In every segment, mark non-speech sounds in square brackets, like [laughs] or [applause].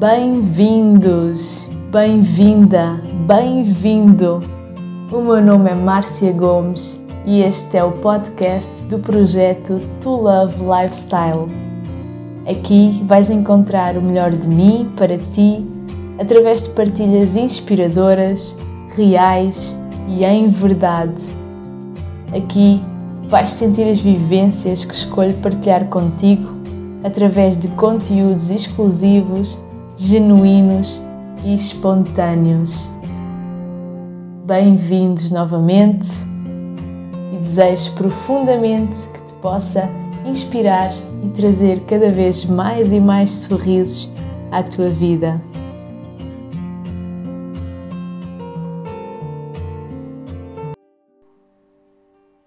Bem-vindos, bem-vinda, bem-vindo. O meu nome é Márcia Gomes e este é o podcast do projeto To Love Lifestyle. Aqui vais encontrar o melhor de mim para ti através de partilhas inspiradoras, reais e em verdade. Aqui vais sentir as vivências que escolho partilhar contigo através de conteúdos exclusivos, genuínos e espontâneos. Bem-vindos novamente e desejo profundamente que te possa inspirar e trazer cada vez mais e mais sorrisos à tua vida.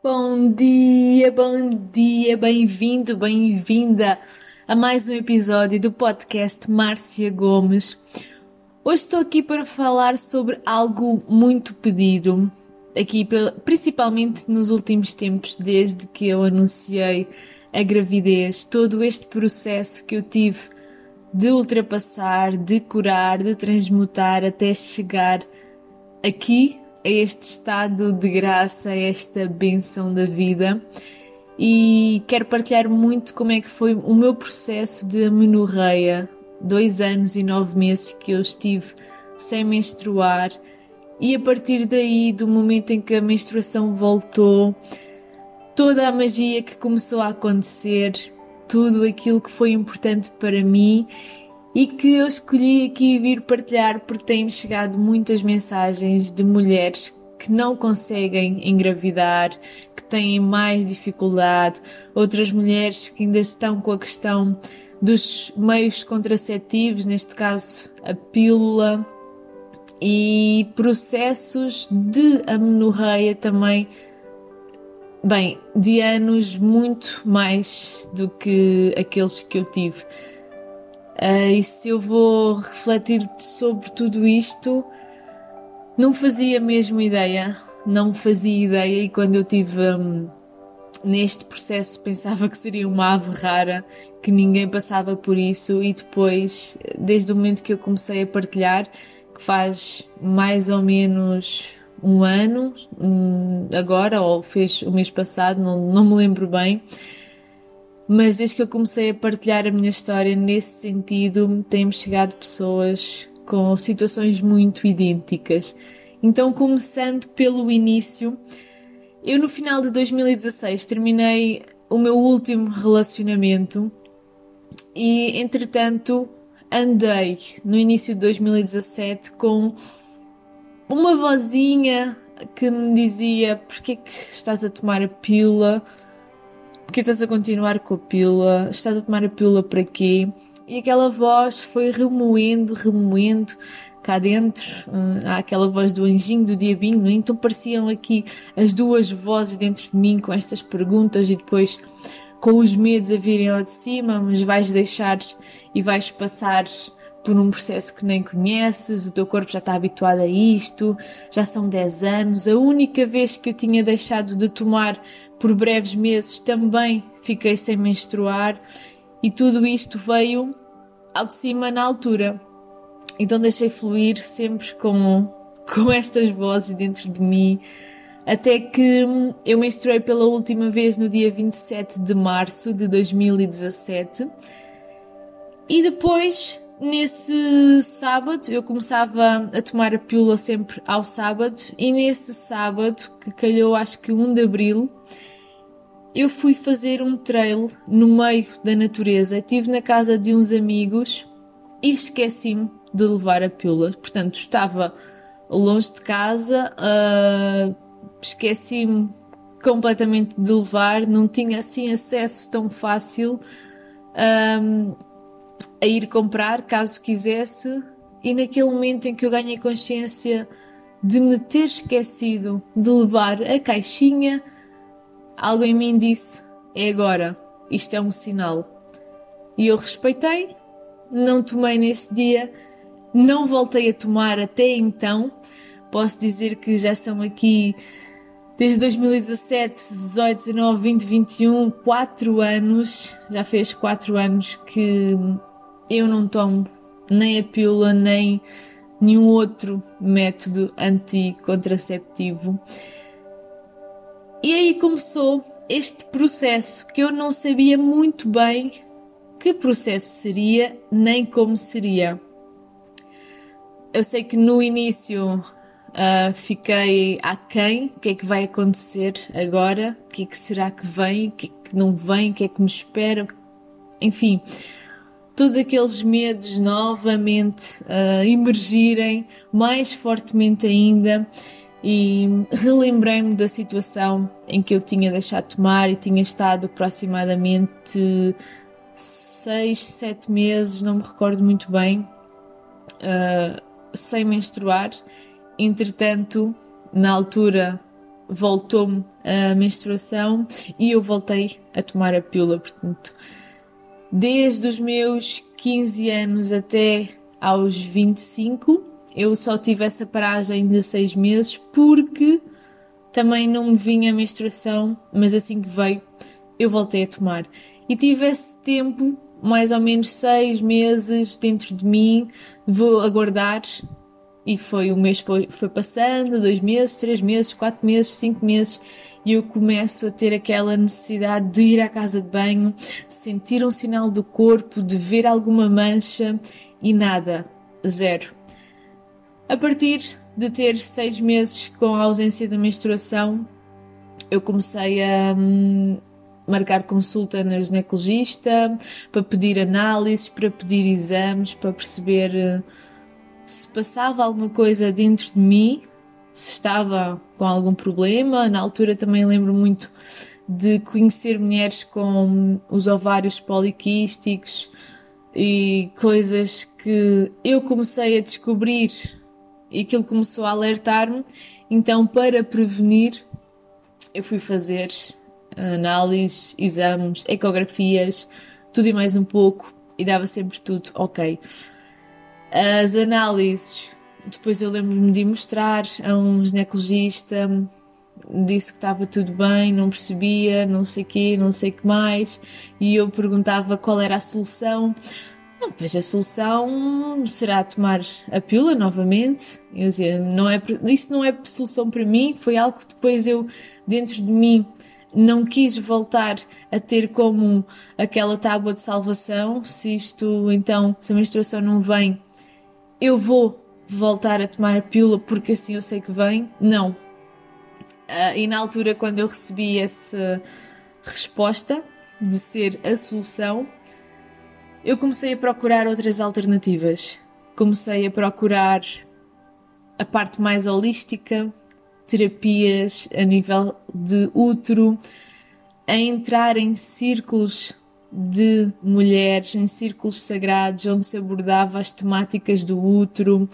Bom dia, bom dia, bem-vindo, bem-vinda a mais um episódio do podcast Márcia Gomes. Hoje estou aqui para falar sobre algo muito pedido, aqui principalmente nos últimos tempos, desde que eu anunciei a gravidez, todo este processo que eu tive de ultrapassar, de curar, de transmutar até chegar aqui a este estado de graça, a esta benção da vida. E quero partilhar muito como é que foi o meu processo de amenorreia, dois anos e nove meses que eu estive sem menstruar. E a partir daí, do momento em que a menstruação voltou, toda a magia que começou a acontecer, tudo aquilo que foi importante para mim e que eu escolhi aqui vir partilhar porque têm chegado muitas mensagens de mulheres que não conseguem engravidar, que têm mais dificuldade, outras mulheres que ainda estão com a questão dos meios contraceptivos, neste caso a pílula, e processos de amenorreia também, bem, de anos muito mais do que aqueles que eu tive. Uh, e se eu vou refletir sobre tudo isto, não fazia mesmo ideia, não fazia ideia, e quando eu tive um, neste processo pensava que seria uma ave rara, que ninguém passava por isso, e depois, desde o momento que eu comecei a partilhar, que faz mais ou menos um ano, hum, agora, ou fez o mês passado, não, não me lembro bem. Mas desde que eu comecei a partilhar a minha história nesse sentido, têm-me chegado pessoas com situações muito idênticas. Então, começando pelo início, eu no final de 2016 terminei o meu último relacionamento e, entretanto, andei no início de 2017 com uma vozinha que me dizia: Porquê que estás a tomar a pílula? Porque estás a continuar com a pílula? Estás a tomar a pílula para quê? E aquela voz foi remoendo, remoendo cá dentro. Uh, há aquela voz do anjinho, do diabinho, é? então pareciam aqui as duas vozes dentro de mim com estas perguntas e depois com os medos a virem ao de cima, mas vais deixar e vais passar por um processo que nem conheces, o teu corpo já está habituado a isto, já são 10 anos. A única vez que eu tinha deixado de tomar por breves meses também fiquei sem menstruar e tudo isto veio ao de cima na altura. Então deixei fluir sempre com, com estas vozes dentro de mim, até que eu menstruei pela última vez no dia 27 de março de 2017. E depois Nesse sábado eu começava a tomar a pílula sempre ao sábado e nesse sábado, que calhou acho que 1 de abril, eu fui fazer um trail no meio da natureza. Estive na casa de uns amigos e esqueci-me de levar a pílula. Portanto, estava longe de casa, uh, esqueci-me completamente de levar, não tinha assim acesso tão fácil. Um, ah, a ir comprar caso quisesse, e naquele momento em que eu ganhei consciência de me ter esquecido de levar a caixinha, algo em mim disse: é agora, isto é um sinal. E eu respeitei, não tomei nesse dia, não voltei a tomar até então. Posso dizer que já são aqui desde 2017, 18, 19, 20, 21, 4 anos, já fez 4 anos que eu não tomo nem a pílula, nem nenhum outro método anticontraceptivo. E aí começou este processo que eu não sabia muito bem que processo seria nem como seria. Eu sei que no início uh, fiquei aquém, o que é que vai acontecer agora, o que é que será que vem, o que é que não vem, o que é que me espera, enfim, todos aqueles medos novamente uh, emergirem mais fortemente ainda e relembrei-me da situação em que eu tinha deixado de tomar e tinha estado aproximadamente seis, sete meses, não me recordo muito bem, uh, sem menstruar. Entretanto, na altura voltou-me a menstruação e eu voltei a tomar a pílula, portanto, desde os meus 15 anos até aos 25 eu só tive essa paragem de seis meses porque também não me vinha a menstruação, mas assim que veio eu voltei a tomar. E tive esse tempo, mais ou menos seis meses dentro de mim, vou aguardar. E foi um mês foi passando, dois meses, três meses, quatro meses, cinco meses, e eu começo a ter aquela necessidade de ir à casa de banho, sentir um sinal do corpo, de ver alguma mancha e nada, zero a partir de ter seis meses com a ausência da menstruação, eu comecei a hum, marcar consulta na ginecologista para pedir análises, para pedir exames, para perceber uh, se passava alguma coisa dentro de mim, se estava com algum problema. Na altura também lembro muito de conhecer mulheres com os ovários poliquísticos e coisas que eu comecei a descobrir e aquilo começou a alertar-me. Então, para prevenir, eu fui fazer análises, exames, ecografias, tudo e mais um pouco, e dava sempre tudo ok. As análises, depois eu lembro-me de mostrar a um ginecologista, disse que estava tudo bem, não percebia, não sei o quê, não sei o que mais, e eu perguntava qual era a solução. Pois a solução será tomar a pílula novamente. Eu dizia, não é, isso não é solução para mim, foi algo que depois eu, dentro de mim, não quis voltar a ter como aquela tábua de salvação. Se isto, então, se a menstruação não vem, eu vou voltar a tomar a pílula porque assim eu sei que vem. Não. Uh, e na altura, quando eu recebi essa resposta de ser a solução, eu comecei a procurar outras alternativas. Comecei a procurar a parte mais holística, terapias a nível de útero, a entrar em círculos de mulheres, em círculos sagrados, onde se abordava as temáticas do útero.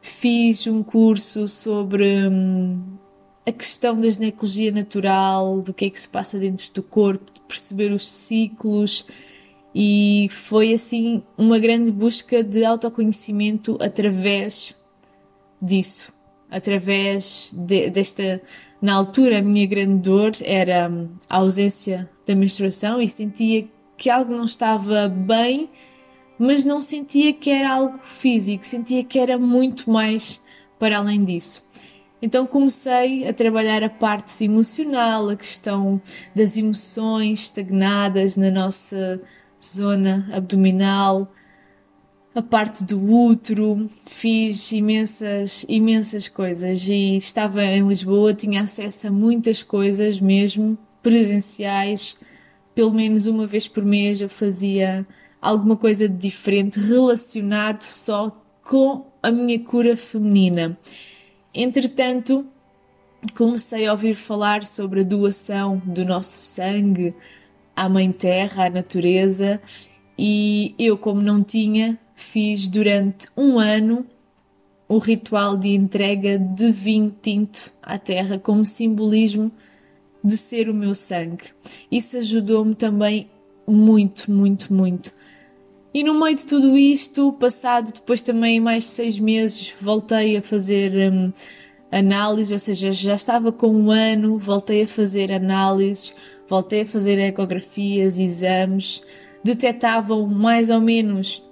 Fiz um curso sobre hum, a questão da ginecologia natural, do que é que se passa dentro do corpo, de perceber os ciclos e foi assim uma grande busca de autoconhecimento através disso, através de, desta. Na altura, a minha grande dor era a ausência da menstruação e sentia que algo não estava bem, mas não sentia que era algo físico, sentia que era muito mais para além disso. Então comecei a trabalhar a parte emocional, a questão das emoções estagnadas na nossa zona abdominal, a parte do útero, fiz imensas, imensas coisas. E estava em Lisboa, tinha acesso a muitas coisas mesmo presenciais, pelo menos uma vez por mês eu fazia alguma coisa de diferente relacionado só com a minha cura feminina. Entretanto, comecei a ouvir falar sobre a doação do nosso sangue à Mãe Terra, à natureza, e eu, como não tinha, fiz durante um ano o ritual de entrega de vinho tinto à terra como simbolismo de ser o meu sangue. Isso ajudou-me também muito, muito, muito. E no meio de tudo isto, passado depois também mais de seis meses, voltei a fazer hum, análise, ou seja, já estava com um ano, voltei a fazer análises, voltei a fazer ecografias, exames, detectavam mais ou menos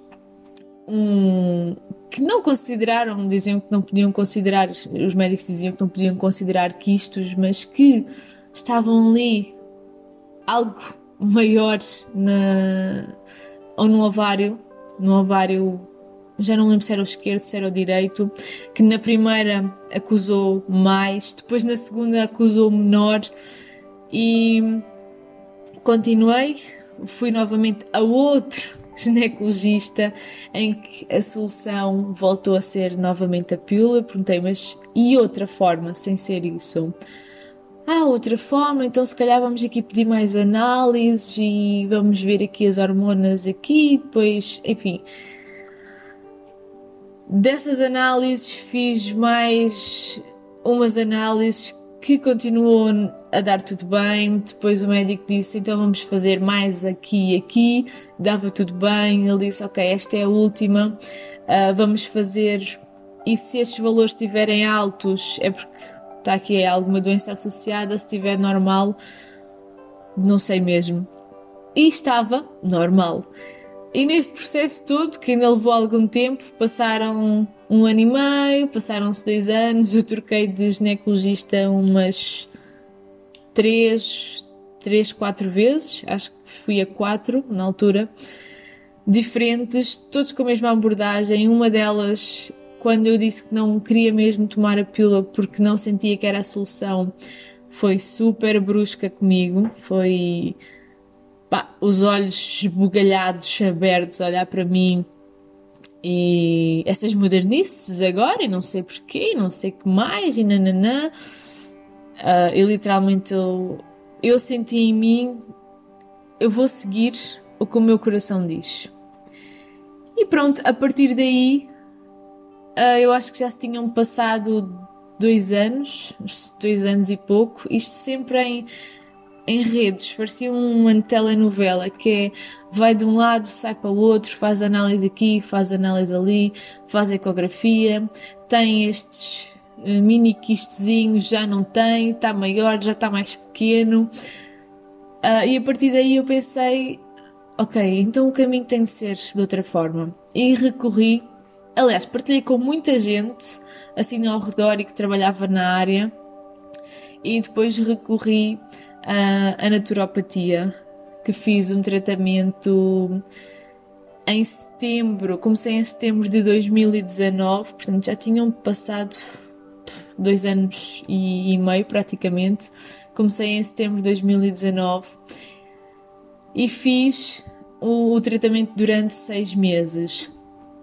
um que não consideraram, diziam que não podiam considerar, os médicos diziam que não podiam considerar quistos, mas que estavam ali algo maior na, ou no ovário, no ovário, já não lembro se era o esquerdo, se era o direito, que na primeira acusou mais, depois na segunda acusou menor e continuei, fui novamente a outro [laughs] ginecologista em que a solução voltou a ser novamente a pílula. Perguntei, mas e outra forma sem ser isso? Ah, outra forma, então se calhar vamos aqui pedir mais análises e vamos ver aqui as hormonas aqui, depois, enfim. Dessas análises fiz mais umas análises que continuou a dar tudo bem. Depois o médico disse: então vamos fazer mais aqui e aqui. Dava tudo bem. Ele disse: ok, esta é a última. Uh, vamos fazer. E se estes valores estiverem altos, é porque está aqui alguma doença associada. Se estiver normal, não sei mesmo. E estava normal. E neste processo todo, que ainda levou algum tempo, passaram um ano e meio, passaram-se dois anos, eu troquei de ginecologista umas três, três, quatro vezes, acho que fui a quatro na altura, diferentes, todos com a mesma abordagem. Uma delas, quando eu disse que não queria mesmo tomar a pílula porque não sentia que era a solução, foi super brusca comigo, foi pá, os olhos esbugalhados, abertos, a olhar para mim. E essas modernices agora, e não sei porquê, não sei que mais, e nananã. Uh, eu literalmente, eu, eu senti em mim, eu vou seguir o que o meu coração diz. E pronto, a partir daí, uh, eu acho que já se tinham passado dois anos, dois anos e pouco, isto sempre em em redes, parecia uma telenovela que é vai de um lado, sai para o outro, faz análise aqui, faz análise ali, faz ecografia, tem estes uh, mini quistozinhos, já não tem, está maior, já está mais pequeno. Uh, e a partir daí eu pensei, ok, então o caminho tem de ser de outra forma. E recorri, aliás, partilhei com muita gente assim ao redor e que trabalhava na área, e depois recorri a, a naturopatia, que fiz um tratamento em setembro, comecei em setembro de 2019, portanto já tinham passado dois anos e, e meio praticamente. Comecei em setembro de 2019 e fiz o, o, tratamento durante seis meses.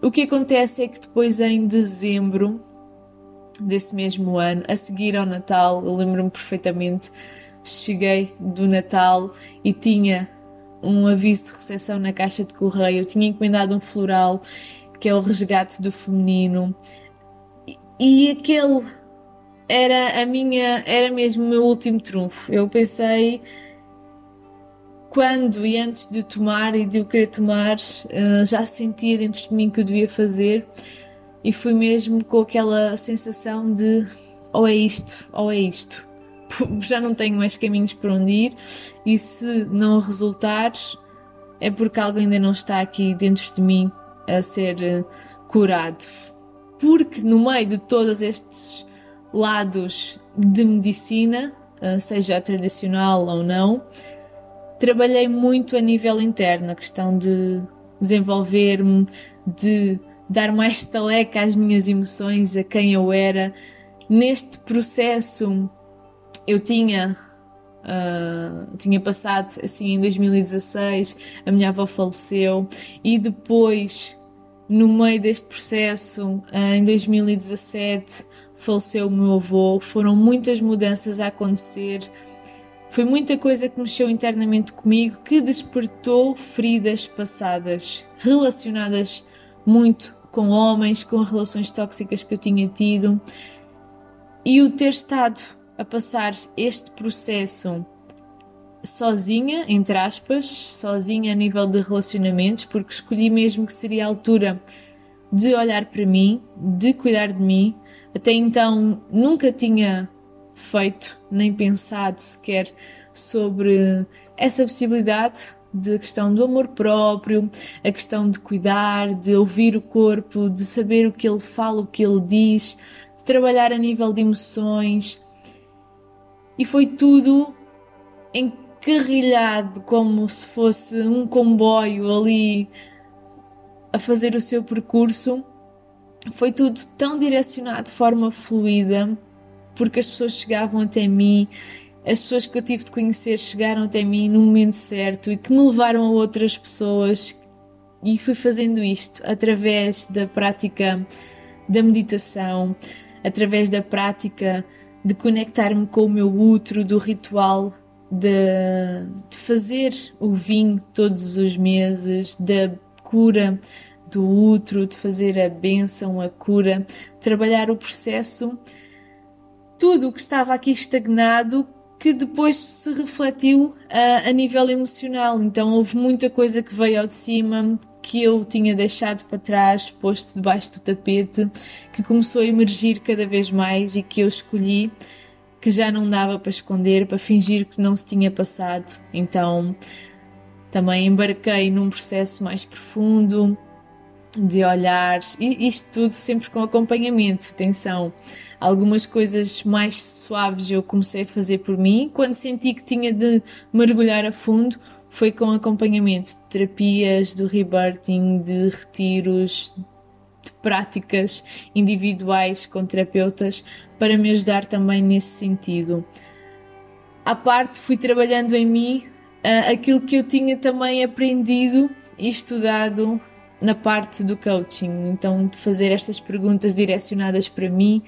O que acontece é que depois, em dezembro desse mesmo ano, a seguir ao Natal, eu lembro-me perfeitamente cheguei do Natal e tinha um aviso de recepção na caixa de correio, tinha encomendado um floral que é o resgate do feminino e, aquele era a minha, era mesmo o meu último trunfo. Eu pensei quando e antes de tomar e de eu querer tomar, eh, já sentia dentro de mim que eu devia fazer e fui mesmo com aquela sensação de ou é isto ou é isto. [laughs] já não tenho mais caminhos para onde ir e se não resultar é porque algo ainda não está aqui dentro de mim a ser eh, curado. Porque no meio de todos estes lados de medicina, eh, seja tradicional ou não, trabalhei muito a nível interno, a questão de desenvolver-me, de dar mais taleca às minhas emoções, a quem eu era. Neste processo eu tinha Uh, tinha passado assim em 2016, a minha avó faleceu e depois, no meio deste processo, uh, em 2017, faleceu o meu avô. Foram muitas mudanças a acontecer, foi muita coisa que mexeu internamente comigo que despertou feridas passadas relacionadas muito com homens, com relações tóxicas que eu tinha tido e o ter estado a passar este processo sozinha, entre aspas, sozinha a nível de relacionamentos, porque escolhi mesmo que seria a altura de olhar para mim, de cuidar de mim. Até então nunca tinha feito nem pensado sequer sobre essa possibilidade de questão do amor próprio, a questão de cuidar, de ouvir o corpo, de saber o que ele fala, o que ele diz, de trabalhar a nível de emoções. E foi tudo encarrilhado como se fosse um comboio ali a fazer o seu percurso. Foi tudo tão direcionado de forma fluida, porque as pessoas chegavam até mim as pessoas que eu tive de conhecer chegaram até mim no momento certo e que me levaram a outras pessoas e fui fazendo isto através da prática da meditação, através da prática de conectar-me com o meu útero, do ritual de, de, fazer o vinho todos os meses, da cura do útero, de fazer a bênção, a cura, trabalhar o processo, tudo o que estava aqui estagnado que depois se refletiu uh, a nível emocional. Então houve muita coisa que veio ao de cima, que eu tinha deixado para trás, posto debaixo do tapete, que começou a emergir cada vez mais e que eu escolhi que já não dava para esconder, para fingir que não se tinha passado. Então também embarquei num processo mais profundo de olhar, e isto tudo sempre com acompanhamento, atenção algumas coisas mais suaves eu comecei a fazer por mim. Quando senti que tinha de mergulhar a fundo, foi com acompanhamento de terapias, do rebirthing, de retiros, de práticas individuais com terapeutas para me ajudar também nesse sentido. À parte, fui trabalhando em mim uh, aquilo que eu tinha também aprendido e estudado na parte do coaching. Então, de fazer estas perguntas direcionadas para mim,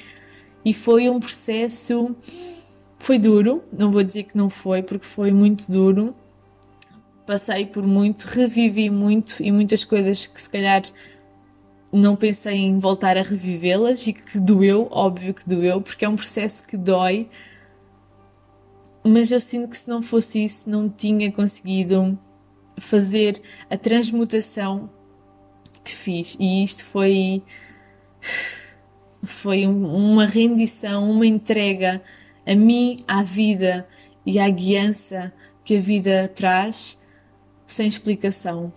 e foi um processo. Foi duro, não vou dizer que não foi, porque foi muito duro. Passei por muito, revivi muito e muitas coisas que se calhar não pensei em voltar a revivê-las e que doeu, óbvio que doeu, porque é um processo que dói. Mas eu sinto que se não fosse isso, não tinha conseguido fazer a transmutação que fiz. E isto foi foi uma rendição, uma entrega a mim, à vida e à guiança que a vida traz, sem explicação.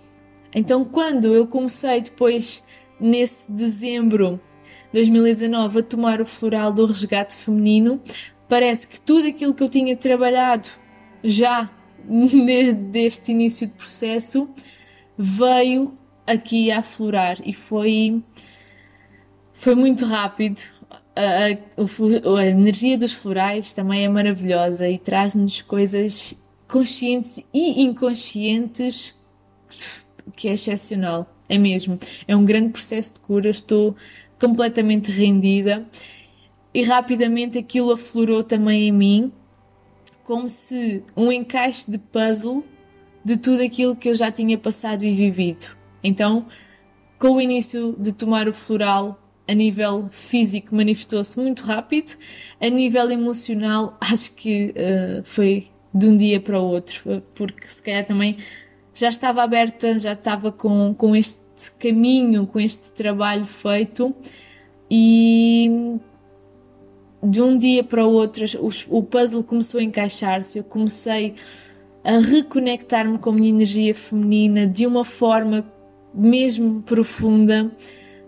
Então, quando eu comecei depois, nesse dezembro de 2019, a tomar o floral do resgate feminino, parece que tudo aquilo que eu tinha trabalhado já [laughs] desde este início de processo veio aqui a aflorar e foi foi muito rápido. A, a, a, energia dos florais também é maravilhosa e traz-nos coisas conscientes e inconscientes que é excepcional. É mesmo. É um grande processo de cura. Estou completamente rendida e rapidamente aquilo aflorou também em mim, como se um encaixe de puzzle de tudo aquilo que eu já tinha passado e vivido. Então, com o início de tomar o floral, a nível físico manifestou-se muito rápido, a nível emocional [laughs] acho que uh, foi de um dia para o outro, porque se calhar também já estava aberta, já estava com, com este caminho, com este trabalho feito e de um dia para o outro o, o puzzle começou a encaixar-se, eu comecei a reconectar-me com a minha energia feminina de uma forma mesmo profunda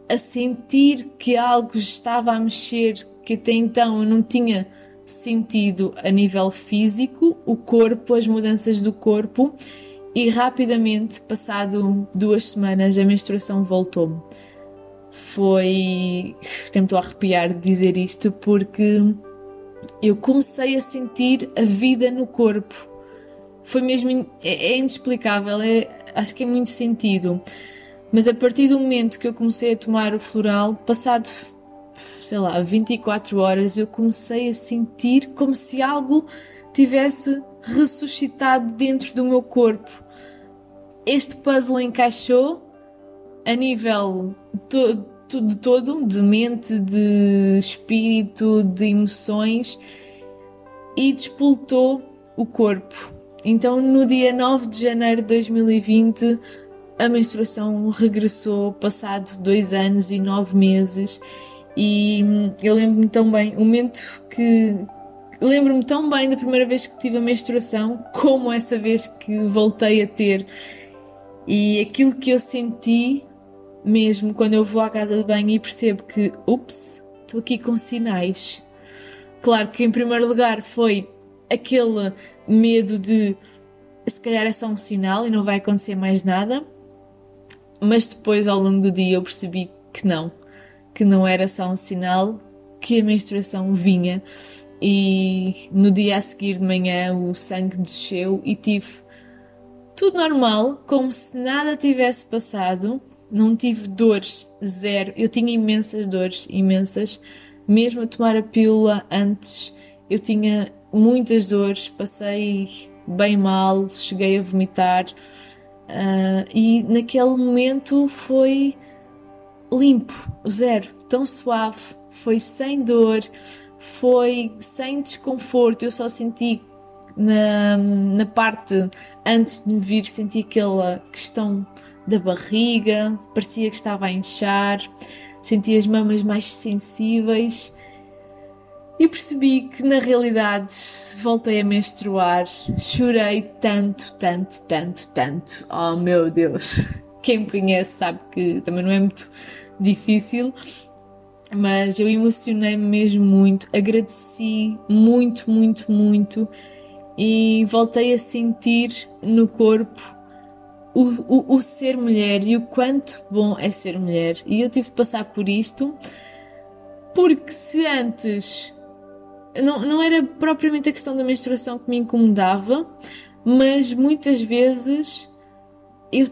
a sentir que algo estava a mexer que até então eu não tinha sentido a nível físico, o corpo, as mudanças do corpo e rapidamente, passado duas semanas, a menstruação voltou-me. Foi. A arrepiar de dizer isto porque eu comecei a sentir a vida no corpo. Foi mesmo. É, é inexplicável, é, acho que é muito sentido. Mas a partir do momento que eu comecei a tomar o floral, passado, sei lá, 24 horas, eu comecei a sentir como se algo tivesse ressuscitado dentro do meu corpo. Este puzzle encaixou a nível to de todo, de mente, de espírito, de emoções e despoltou o corpo. Então, no dia 9 de janeiro de 2020, a menstruação regressou passado dois anos e nove meses e eu lembro-me tão bem o momento que lembro-me tão bem da primeira vez que tive a menstruação, como essa vez que voltei a ter. E aquilo que eu senti mesmo quando eu vou à casa de banho e percebo que, ups, estou aqui com sinais. Claro que em primeiro lugar foi aquele medo de se calhar é só um sinal e não vai acontecer mais nada, mas depois ao longo do dia eu percebi que não, que não era só um sinal, que a menstruação vinha e no dia a seguir de manhã o sangue desceu e tive tudo normal, como se nada tivesse passado, não tive dores, zero. Eu tinha imensas dores, imensas. Mesmo a tomar a pílula antes, eu tinha muitas dores, passei bem mal, cheguei a vomitar. Uh, e naquele momento foi limpo, zero, tão suave, foi sem dor, foi sem desconforto. Eu só senti na, na parte antes de me vir, senti aquela questão da barriga, parecia que estava a inchar, senti as mamas mais sensíveis e percebi que na realidade voltei a menstruar. Chorei tanto, tanto, tanto, tanto. Oh meu Deus! [laughs] Quem me conhece sabe que também não é muito difícil, mas eu emocionei-me mesmo muito, agradeci muito, muito, muito e voltei a sentir no corpo o, o, o, ser mulher e o quanto bom é ser mulher. E eu tive de passar por isto porque se antes não, não era propriamente a questão da menstruação que me incomodava, mas muitas vezes eu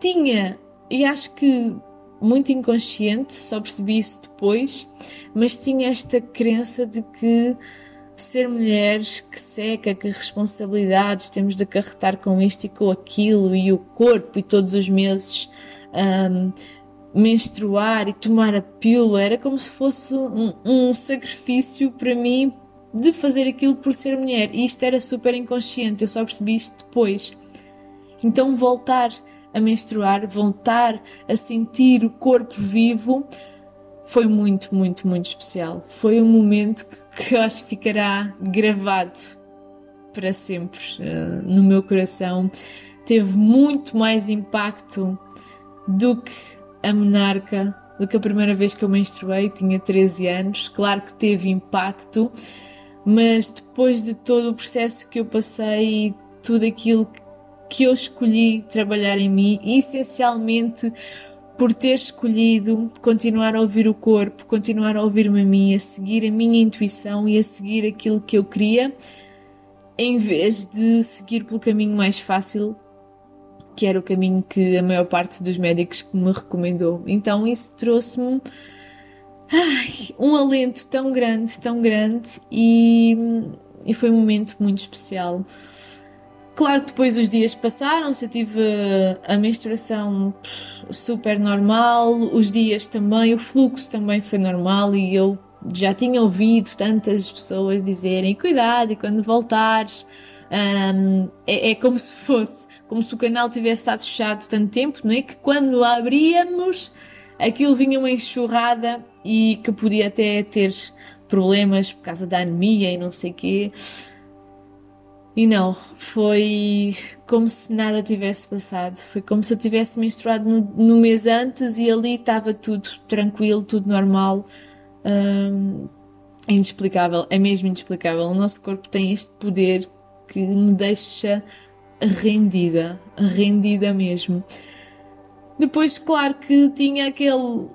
tinha, e acho que muito inconsciente, só percebi isso depois, mas tinha esta crença de que ser mulheres, que seca, que responsabilidades, temos de acarretar com isto e com aquilo, e o corpo, e todos os meses um, menstruar e tomar a pílula, era como se fosse um, um, sacrifício para mim de fazer aquilo por ser mulher, e isto era super inconsciente, eu só percebi isto depois. Então, voltar a menstruar, voltar a sentir o corpo vivo foi muito, muito, muito especial. Foi um momento que, eu acho que ficará gravado para sempre uh, no meu coração. Teve muito mais impacto do que a monarca, do que a primeira vez que eu menstruei, tinha 13 anos. Claro que teve impacto, mas depois de todo o processo que eu passei, tudo aquilo que eu escolhi trabalhar em mim, essencialmente por ter escolhido continuar a ouvir o corpo, continuar a ouvir-me a mim, a seguir a minha intuição e a seguir aquilo que eu queria, em vez de seguir pelo caminho mais fácil, que era o caminho que a maior parte dos médicos me recomendou. Então isso trouxe-me um alento tão grande, tão grande e, e foi um momento muito especial. Claro que depois os dias passaram-se, eu tive a menstruação super normal, os dias também, o fluxo também foi normal e eu já tinha ouvido tantas pessoas dizerem cuidado e quando voltares um, é, é, como se fosse, como se o canal tivesse estado fechado tanto tempo, não é? Que quando abríamos aquilo vinha uma enxurrada e que podia até ter problemas por causa da anemia e não sei quê. E não, foi como se nada tivesse passado. Foi como se eu tivesse menstruado no, no mês antes e ali estava tudo tranquilo, tudo normal. Um, é inexplicável, é mesmo inexplicável. O nosso corpo tem este poder que me deixa rendida, rendida mesmo. Depois, claro que tinha aquele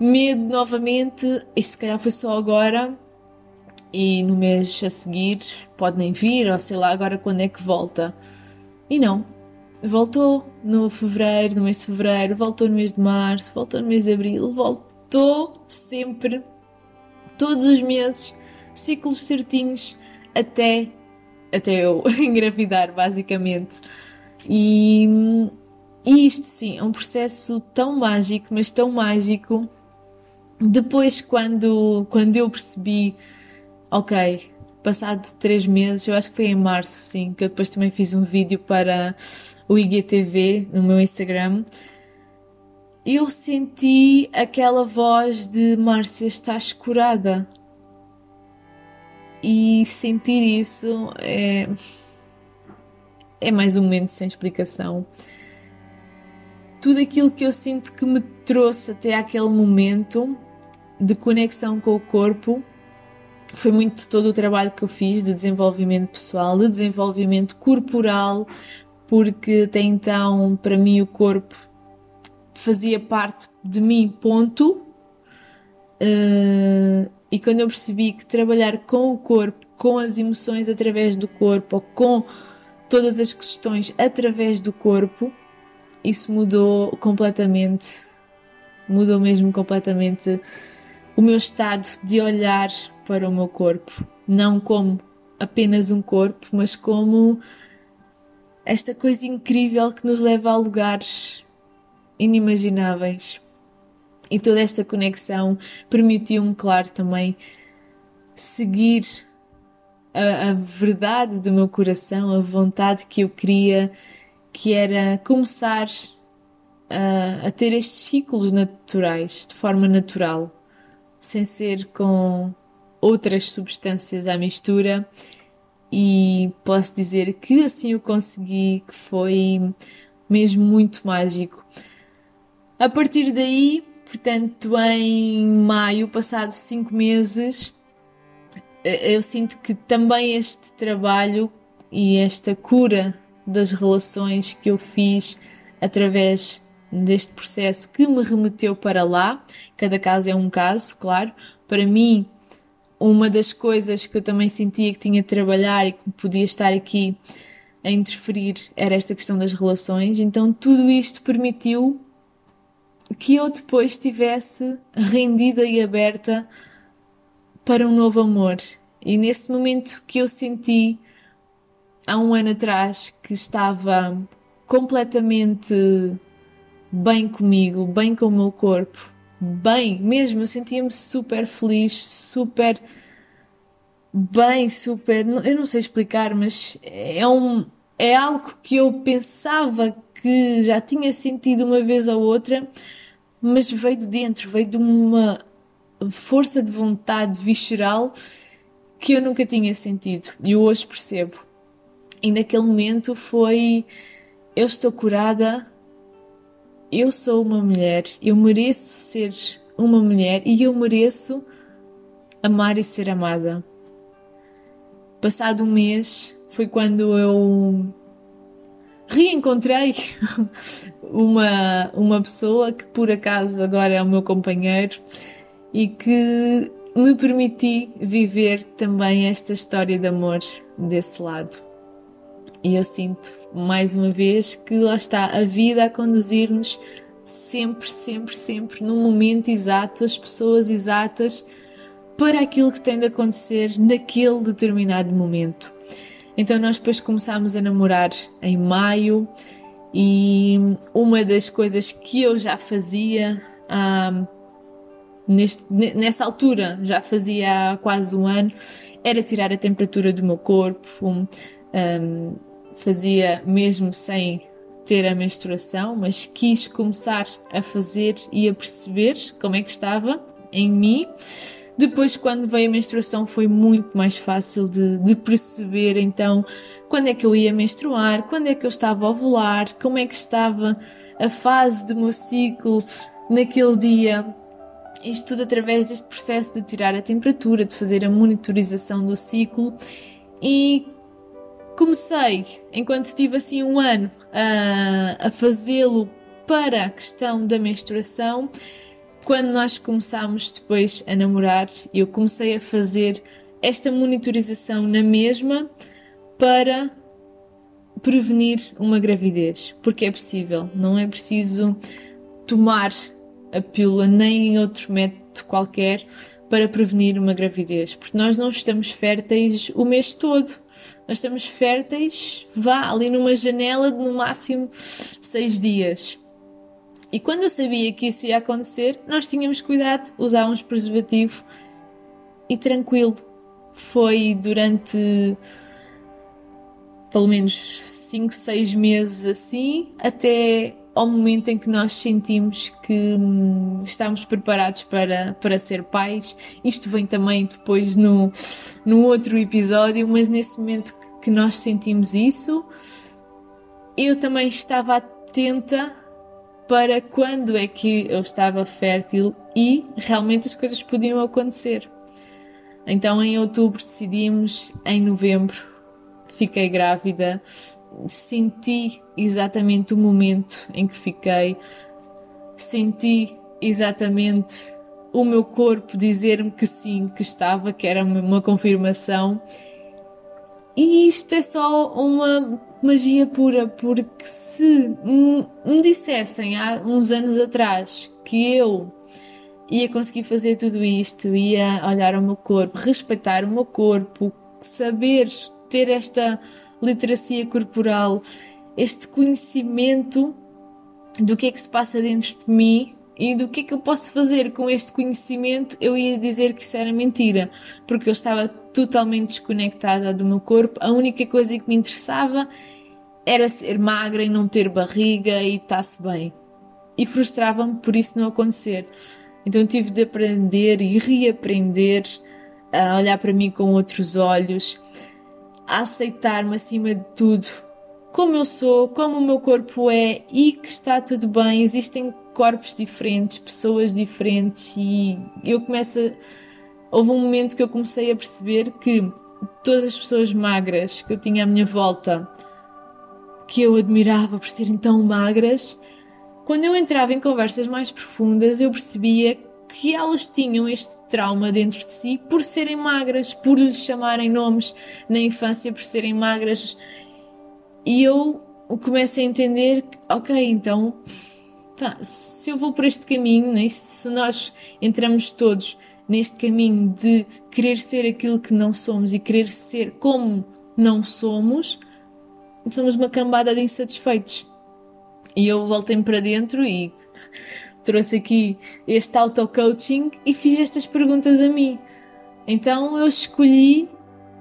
medo novamente, isto se calhar foi só agora, e no mês a seguir pode nem vir, ou sei lá agora quando é que volta. E não, voltou no fevereiro, no mês de fevereiro, voltou no mês de março, voltou no mês de abril, voltou sempre, todos os meses, ciclos certinhos, até, até eu [laughs] engravidar, basicamente. E, e isto sim, é um processo tão mágico, mas tão mágico. Depois, quando, quando eu percebi Ok, passado três meses, eu acho que foi em março, sim, que eu depois também fiz um vídeo para o IGTV no meu Instagram. Eu senti aquela voz de Márcia, estás curada. e sentir isso é, é mais um momento sem explicação. Tudo aquilo que eu sinto que me trouxe até aquele momento de conexão com o corpo foi muito todo o trabalho que eu fiz de desenvolvimento pessoal, de desenvolvimento corporal, porque até então, para mim, o corpo fazia parte de mim, ponto. Uh, e quando eu percebi que trabalhar com o corpo, com as emoções através do corpo, ou com todas as questões através do corpo, isso mudou completamente. Mudou mesmo completamente o meu estado de olhar para o meu corpo. Não como apenas um corpo, mas como esta coisa incrível que nos leva a lugares inimagináveis. E toda esta conexão permitiu-me, claro, também seguir a, a, verdade do meu coração, a vontade que eu queria, que era começar a, a ter estes ciclos naturais, de forma natural, sem ser com outras substâncias à mistura e posso dizer que assim eu consegui, que foi mesmo muito mágico. A partir daí, portanto, em maio, passados cinco meses, eh, eu sinto que também este trabalho e esta cura das relações que eu fiz através deste processo que me remeteu para lá, cada caso é um caso, claro. Para mim, uma das coisas que eu também sentia que tinha de trabalhar e que podia estar aqui a interferir era esta questão das relações. Então tudo isto permitiu que eu depois estivesse rendida e aberta para um novo amor. E nesse momento que eu senti há um ano atrás que estava completamente bem comigo, bem com o meu corpo, bem, mesmo, eu sentia-me super feliz, super bem, super, eu não sei explicar, mas é um é algo que eu pensava que já tinha sentido uma vez ou outra, mas veio de dentro, veio de uma força de vontade visceral que eu nunca tinha sentido e hoje percebo. E naquele momento foi eu estou curada, eu sou uma mulher, eu mereço ser uma mulher e eu mereço amar e ser amada. Passado um mês foi quando eu reencontrei [laughs] uma, uma pessoa que por acaso agora é o meu companheiro e que me permiti viver também esta história de amor desse lado. E eu sinto mais uma vez que lá está a vida a conduzir-nos sempre, sempre, sempre no momento exato, as pessoas exatas para aquilo que tem de acontecer naquele determinado momento. Então nós depois começámos a namorar em maio e uma das coisas que eu já fazia ah, neste, nessa altura, já fazia há quase um ano, era tirar a temperatura do meu corpo, um, um, fazia mesmo sem ter a menstruação, mas quis começar a fazer e a perceber como é que estava em mim. Depois, quando veio a menstruação, foi muito mais fácil de, de, perceber então quando é que eu ia menstruar, quando é que eu estava a ovular, como é que estava a fase do meu ciclo naquele dia. Isto tudo através deste processo de tirar a temperatura, de fazer a monitorização do ciclo e comecei, enquanto tive assim um ano, a, a fazê-lo para a questão da menstruação. Quando nós começámos depois a namorar, eu comecei a fazer esta monitorização na mesma para prevenir uma gravidez, porque é possível, não é preciso tomar a pílula nem em outro método qualquer para prevenir uma gravidez, porque nós não estamos férteis o mês todo nós estamos férteis, vá ali numa janela de no máximo seis dias. E quando eu sabia que isso ia acontecer, nós tínhamos cuidado, usávamos preservativo e tranquilo. Foi durante pelo menos 5, 6 meses assim, até ao momento em que nós sentimos que hum, estamos preparados para, para ser pais. Isto vem também depois no, no outro episódio, mas nesse momento que nós sentimos isso, eu também estava atenta para quando é que eu estava fértil e realmente as coisas podiam acontecer. Então em outubro decidimos, em novembro fiquei grávida, senti exatamente o momento em que fiquei, senti exatamente o meu corpo dizer-me que sim, que estava, que era uma confirmação. E isto é só uma magia pura, porque se me dissessem há uns anos atrás que eu ia conseguir fazer tudo isto, ia olhar o meu corpo, respeitar o meu corpo, saber ter esta literacia corporal, este conhecimento do que é que se passa dentro de mim e do que é que eu posso fazer com este conhecimento, eu ia dizer que isso era mentira, porque eu estava totalmente desconectada do meu corpo. A única coisa que me interessava era ser magra e não ter barriga e estar-se bem. E frustrava-me por isso não acontecer. Então tive de aprender e reaprender a olhar para mim com outros olhos, a aceitar-me acima de tudo, como eu sou, como o meu corpo é e que está tudo bem. Existem corpos diferentes, pessoas diferentes e eu começo a... Houve um momento que eu comecei a perceber que todas as pessoas magras que eu tinha à minha volta, que eu admirava por serem tão magras, quando eu entrava em conversas mais profundas, eu percebia que elas tinham este trauma dentro de si por serem magras, por lhes chamarem nomes na infância por serem magras. E eu começo a entender que, ok, então, tá, se eu vou por este caminho, né, se nós entramos todos neste caminho de querer ser aquilo que não somos e querer ser como não somos, somos uma cambada de insatisfeitos. E eu voltei-me para dentro e trouxe aqui este auto-coaching e fiz estas perguntas a mim. Então eu escolhi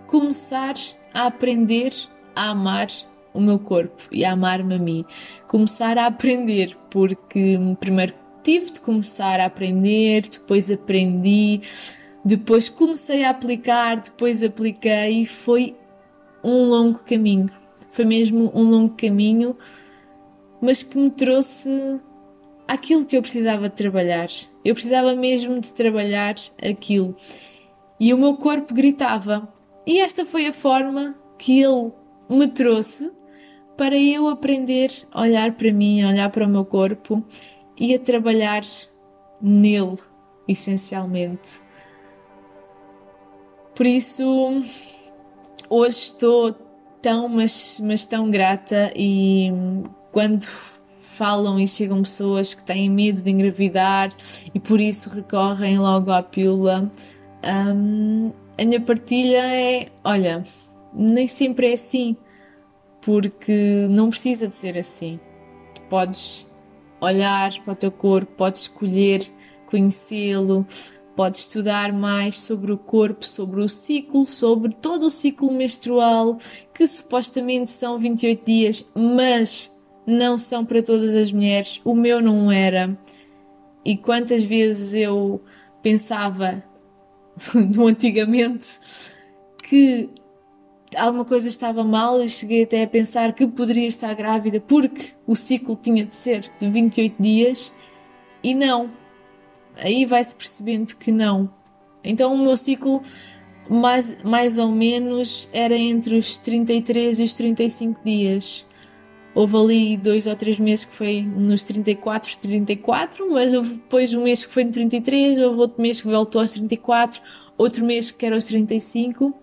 começar a aprender a amar o meu corpo e a amar-me a mim. Começar a aprender, porque primeiro tive de começar a aprender, depois aprendi, depois comecei a aplicar, depois apliquei e foi um longo caminho. Foi mesmo um longo caminho mas que me trouxe aquilo que eu precisava de trabalhar. Eu precisava mesmo de trabalhar aquilo. E o meu corpo gritava. E esta foi a forma que ele me trouxe para eu aprender a olhar para mim, a olhar para o meu corpo e a trabalhar nele, essencialmente. Por isso, hoje estou tão, mas, mas tão grata e quando falam e chegam pessoas que têm medo de engravidar e por isso recorrem logo à pílula, um, a minha partilha é: olha, nem sempre é assim, porque não precisa de ser assim. Tu podes olhar para o teu corpo, podes escolher conhecê-lo, podes estudar mais sobre o corpo, sobre o ciclo, sobre todo o ciclo menstrual, que supostamente são 28 dias, mas não são para todas as mulheres, o meu não era. E quantas vezes eu pensava [laughs] no antigamente que alguma coisa estava mal e cheguei até a pensar que poderia estar grávida porque o ciclo tinha de ser de 28 dias e não. Aí vai-se percebendo que não. Então o meu ciclo mais, mais ou menos era entre os 33 e os 35 dias. Houve ali dois ou três meses que foi nos 34, 34, mas houve depois um mês que foi no 33, houve outro mês que voltou aos 34, outro mês que era aos 35.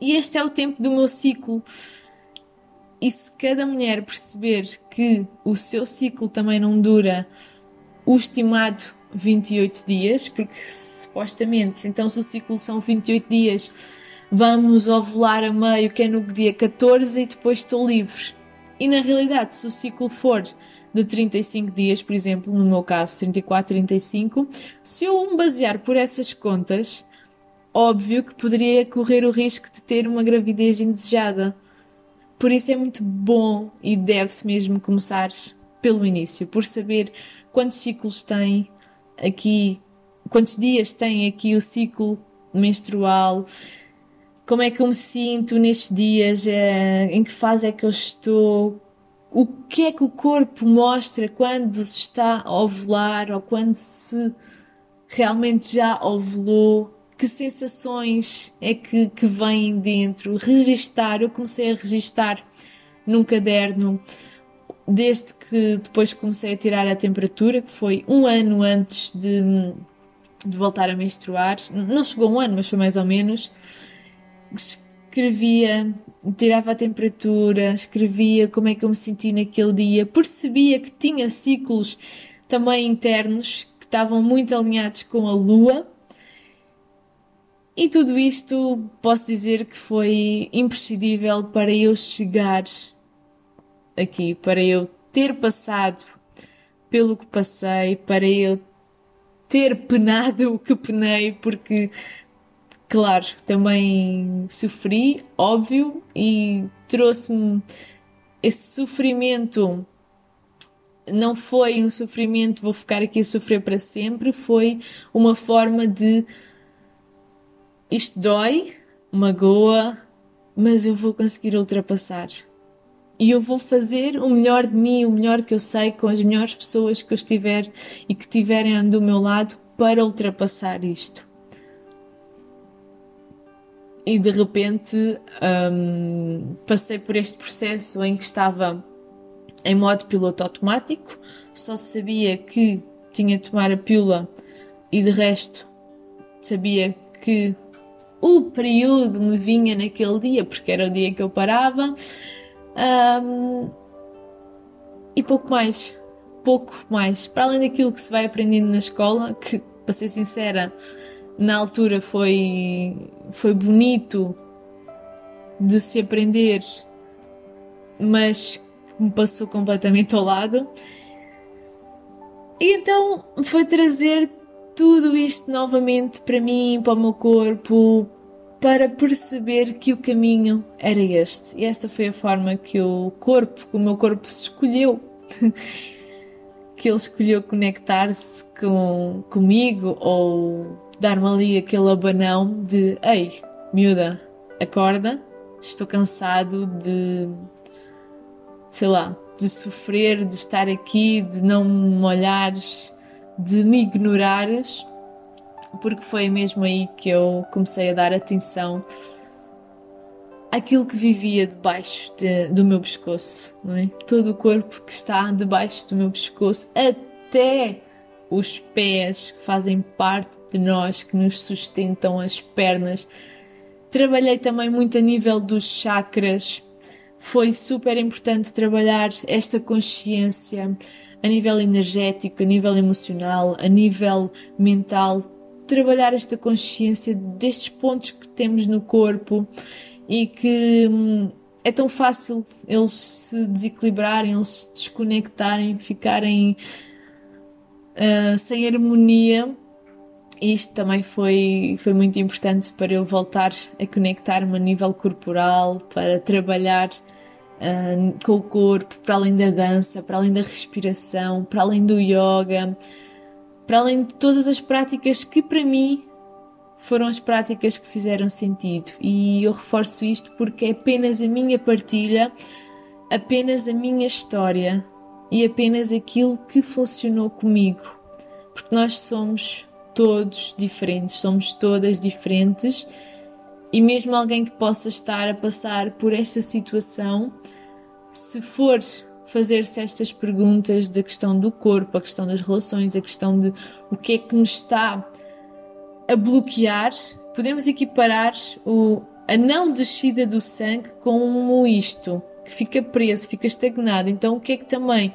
E este é o tempo do meu ciclo. E se cada mulher perceber que o seu ciclo também não dura o estimado 28 dias, porque supostamente, então se o ciclo são 28 dias, vamos ovular a meio, que é no dia 14, e depois estou livre. E na realidade, se o ciclo for de 35 dias, por exemplo, no meu caso 34, 35, se eu me basear por essas contas, óbvio que poderia correr o risco de ter uma gravidez indesejada. Por isso é muito bom e deve-se mesmo começar pelo início, por saber quantos ciclos tem aqui, quantos dias tem aqui o ciclo menstrual, como é que eu me sinto nestes dias, é, em que fase é que eu estou, o que é que o corpo mostra quando se está a ovular ou quando se realmente já ovulou, que sensações é que, que vêm dentro, registar, eu comecei a registar num caderno desde que depois comecei a tirar a temperatura, que foi um ano antes de, de voltar a menstruar, não chegou um ano, mas foi mais ou menos, escrevia, tirava a temperatura, escrevia como é que eu me senti naquele dia, percebia que tinha ciclos também internos que estavam muito alinhados com a lua. E tudo isto posso dizer que foi imprescindível para eu chegar aqui, para eu ter passado pelo que passei, para eu ter penado o que penei, porque claro, também sofri, óbvio, e trouxe-me esse sofrimento. Não foi um sofrimento, vou ficar aqui a sofrer para sempre, foi uma forma de isto dói, magoa, mas eu vou conseguir ultrapassar. E eu vou fazer o melhor de mim, o melhor que eu sei, com as melhores pessoas que eu estiver e que estiverem do meu lado para ultrapassar isto e de repente um, passei por este processo em que estava em modo piloto automático, só sabia que tinha de tomar a pílula e de resto sabia que o período me vinha naquele dia, porque era o dia que eu parava. Um, e pouco mais, pouco mais. Para além daquilo que se vai aprendendo na escola, que, para ser sincera, na altura foi, foi bonito de se aprender, mas me passou completamente ao lado. E então foi trazer tudo isto novamente para mim, para o meu corpo, para perceber que o caminho era este. E esta foi a forma que o corpo, que o meu corpo escolheu. [laughs] que ele escolheu conectar-se com, comigo ou dar-me ali aquele abanão de ei, miúda, acorda, estou cansado de sei lá, de sofrer, de estar aqui, de não me olhares, de me ignorares, porque foi mesmo aí que eu comecei a dar atenção àquilo que vivia debaixo de, do meu pescoço, não é? Todo o corpo que está debaixo do meu pescoço, até os pés que fazem parte de nós, que nos sustentam as pernas. Trabalhei também muito a nível dos chakras. Foi super importante trabalhar esta consciência a nível energético, a nível emocional, a nível mental. Trabalhar esta consciência destes pontos que temos no corpo e que hum, é tão fácil eles se desequilibrarem, eles se desconectarem, ficarem uh, sem harmonia. Isto também foi, foi muito importante para eu voltar a conectar-me a nível corporal, para trabalhar uh, com o corpo, para além da dança, para além da respiração, para além do yoga, para além de todas as práticas que para mim foram as práticas que fizeram sentido. E eu reforço isto porque é apenas a minha partilha, apenas a minha história, e apenas aquilo que funcionou comigo. Porque nós somos todos diferentes, somos todas diferentes e mesmo alguém que possa estar a passar por esta situação, se for fazer-se estas perguntas da questão do corpo, a questão das relações, a questão de o que é que nos está a bloquear, podemos equiparar o, a não descida do sangue com isto que fica preso, fica estagnado. Então, o que é que também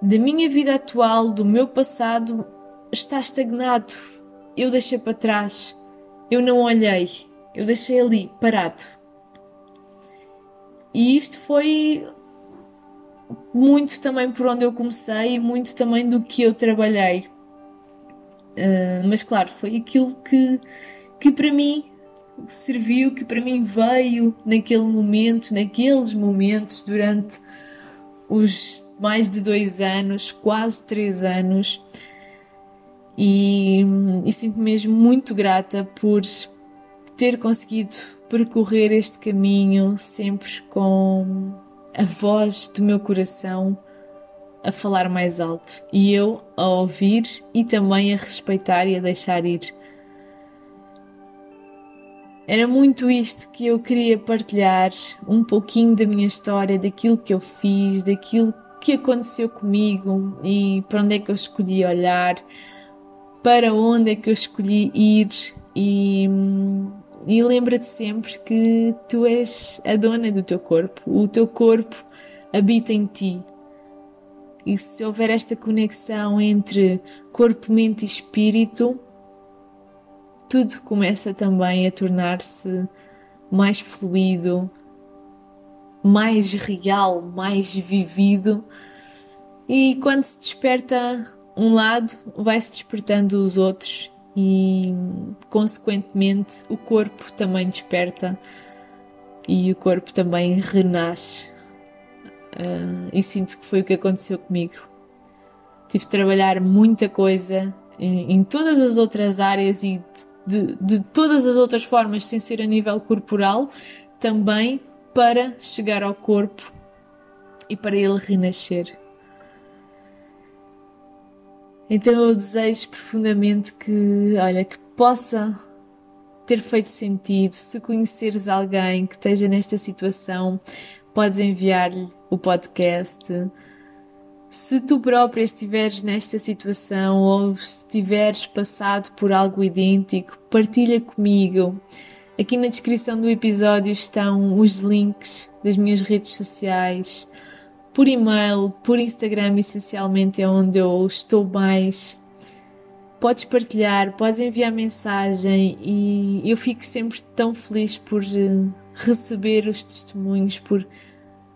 da minha vida atual, do meu passado, está estagnado? Eu deixei para trás, eu não olhei, eu deixei ali, parado. E isto foi muito também por onde eu comecei e muito também do que eu trabalhei. Uh, mas claro, foi aquilo que, que para mim serviu, que para mim veio naquele momento, naqueles momentos, durante os mais de dois anos, quase três anos, e, e sinto-me mesmo muito grata por ter conseguido percorrer este caminho sempre com a voz do meu coração a falar mais alto e eu a ouvir e também a respeitar e a deixar ir. Era muito isto que eu queria partilhar, um pouquinho da minha história, daquilo que eu fiz, daquilo que aconteceu comigo e para onde é que eu escolhi olhar, para onde é que eu escolhi ir e, e lembra-te sempre que tu és a dona do teu corpo, o teu corpo habita em ti. E se houver esta conexão entre corpo, mente e espírito, tudo começa também a tornar-se mais fluido, mais real, mais vivido. E quando se desperta um lado, vai-se despertando os outros e, consequentemente, o corpo também desperta e o corpo também renasce. Uh, e sinto que foi o que aconteceu comigo. Tive de trabalhar muita coisa em, em todas as outras áreas e de, de todas as outras formas, sem ser a nível corporal, também para chegar ao corpo e para ele renascer. Então eu desejo profundamente que, olha, que possa ter feito sentido. Se conheceres alguém que esteja nesta situação, podes enviar-lhe o podcast se tu própria estiveres nesta situação ou se tiveres passado por algo idêntico, partilha comigo. Aqui na descrição do episódio estão os links das minhas redes sociais, por e-mail, por Instagram, essencialmente é onde eu estou mais. Podes partilhar, podes enviar mensagem e eu fico sempre tão feliz por eh, receber os testemunhos, por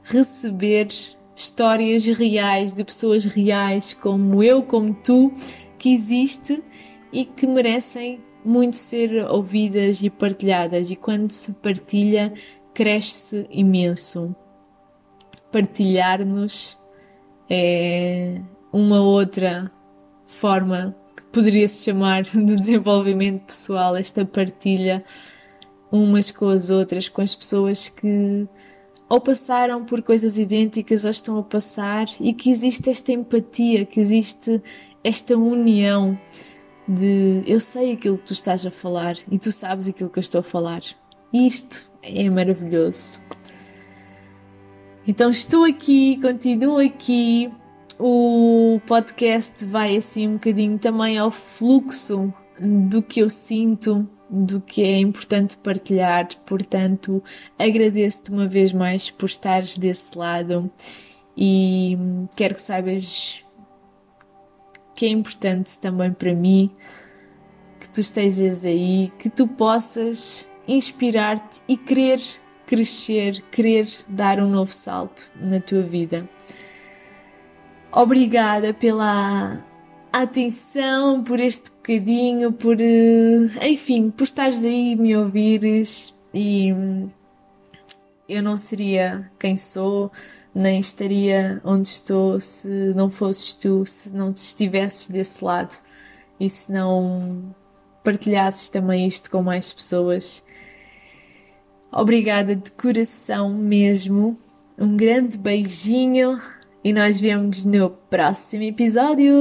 receber histórias reais de pessoas reais como eu, como tu, que existe e que merecem muito ser ouvidas e partilhadas. E quando se partilha, cresce imenso. Partilhar-nos é uma outra forma que poderia se chamar [laughs] de desenvolvimento pessoal, esta partilha umas com as outras, com as pessoas que ou passaram por coisas idênticas ou estão a passar e que existe esta empatia, que existe esta união de eu sei aquilo que tu estás a falar e tu sabes aquilo que eu estou a falar. Isto é maravilhoso. Então estou aqui, continuo aqui. O podcast vai assim um bocadinho também ao fluxo do que eu sinto do que é importante partilhar. Portanto, agradeço-te uma vez mais por estares desse lado e quero que saibas que é importante também para mim que tu estejas aí, que tu possas inspirar-te e querer crescer, querer dar um novo salto na tua vida. Obrigada pela atenção, por este bocadinho, por. Eh, enfim, por estares aí e me ouvires e. Eu não seria quem sou, nem estaria onde estou se não fosses tu, se não estivesses desse lado e se não partilhasses também isto com mais pessoas. Obrigada de coração mesmo. Um grande beijinho e nós vemos no próximo episódio.